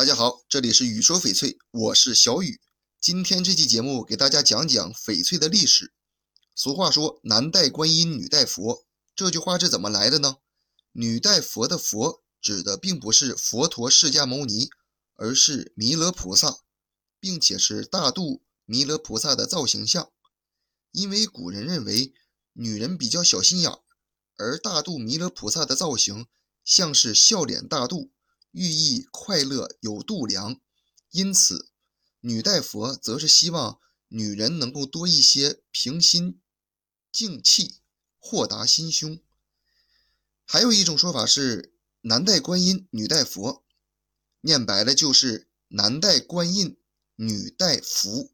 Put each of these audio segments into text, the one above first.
大家好，这里是雨说翡翠，我是小雨。今天这期节目给大家讲讲翡翠的历史。俗话说“男戴观音，女戴佛”，这句话是怎么来的呢？“女戴佛”的“佛”指的并不是佛陀释迦牟尼，而是弥勒菩萨，并且是大肚弥勒菩萨的造型像。因为古人认为女人比较小心眼，而大肚弥勒菩萨的造型像是笑脸大肚，寓意快乐有度量，因此女戴佛则是希望女人能够多一些平心。静气，豁达心胸。还有一种说法是男戴观音，女戴佛，念白了就是男戴官印，女戴福。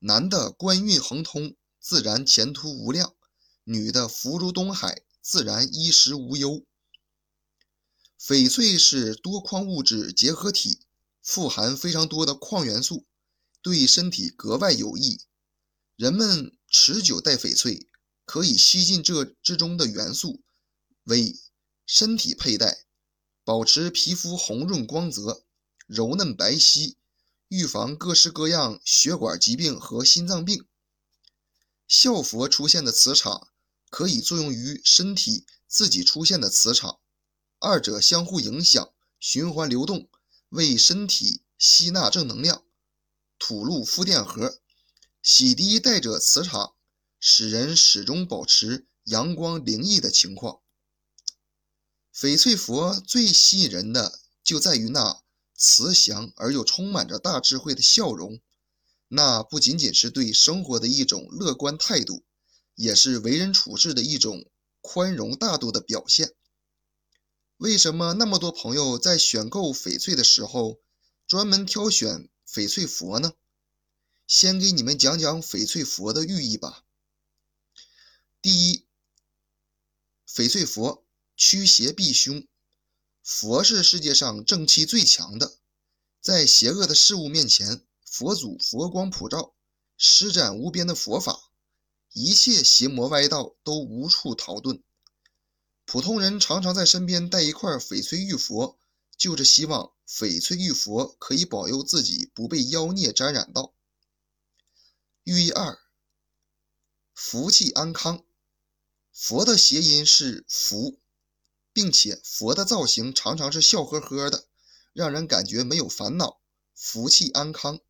男的官运亨通，自然前途无量；女的福如东海，自然衣食无忧。翡翠是多矿物质结合体，富含非常多的矿元素，对身体格外有益。人们持久戴翡翠。可以吸进这之中的元素，为身体佩戴，保持皮肤红润光泽、柔嫩白皙，预防各式各样血管疾病和心脏病。笑佛出现的磁场可以作用于身体自己出现的磁场，二者相互影响，循环流动，为身体吸纳正能量，吐露负电荷，洗涤带着磁场。使人始终保持阳光灵异的情况。翡翠佛最吸引人的就在于那慈祥而又充满着大智慧的笑容，那不仅仅是对生活的一种乐观态度，也是为人处事的一种宽容大度的表现。为什么那么多朋友在选购翡翠的时候专门挑选翡翠佛呢？先给你们讲讲翡翠佛的寓意吧。第一，翡翠佛驱邪避凶。佛是世界上正气最强的，在邪恶的事物面前，佛祖佛光普照，施展无边的佛法，一切邪魔歪道都无处逃遁。普通人常常在身边带一块翡翠玉佛，就是希望翡翠玉佛可以保佑自己不被妖孽沾染到。寓意二，福气安康。佛的谐音是福，并且佛的造型常常是笑呵呵的，让人感觉没有烦恼，福气安康。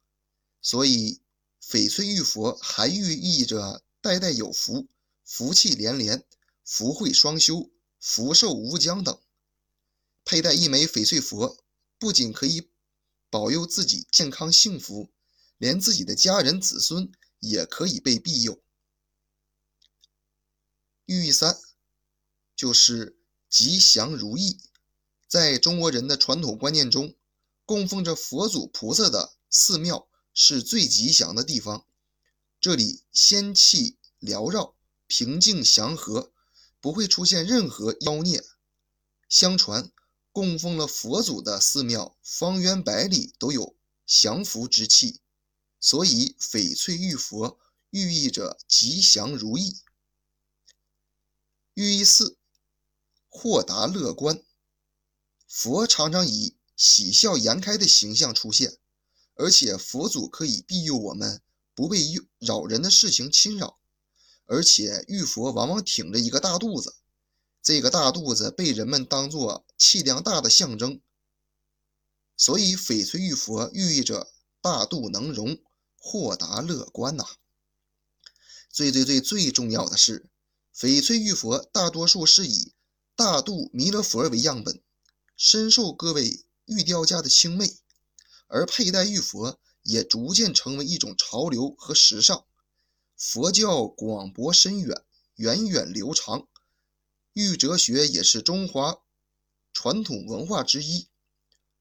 所以翡翠玉佛还寓意着代代有福、福气连连、福慧双修、福寿无疆等。佩戴一枚翡翠佛，不仅可以保佑自己健康幸福，连自己的家人子孙也可以被庇佑。寓意三就是吉祥如意。在中国人的传统观念中，供奉着佛祖菩萨的寺庙是最吉祥的地方。这里仙气缭绕，平静祥和，不会出现任何妖孽。相传，供奉了佛祖的寺庙，方圆百里都有祥福之气，所以翡翠玉佛寓意着吉祥如意。寓意四：豁达乐观。佛常常以喜笑颜开的形象出现，而且佛祖可以庇佑我们不被扰人的事情侵扰。而且玉佛往往挺着一个大肚子，这个大肚子被人们当作气量大的象征。所以翡翠玉佛寓意着大度能容、豁达乐观呐。最最最最重要的是。翡翠玉佛大多数是以大肚弥勒佛为样本，深受各位玉雕家的青睐，而佩戴玉佛也逐渐成为一种潮流和时尚。佛教广博深远，源远流长，玉哲学也是中华传统文化之一，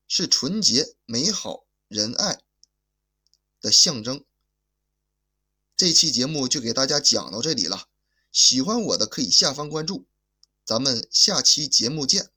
是纯洁、美好、仁爱的象征。这期节目就给大家讲到这里了。喜欢我的可以下方关注，咱们下期节目见。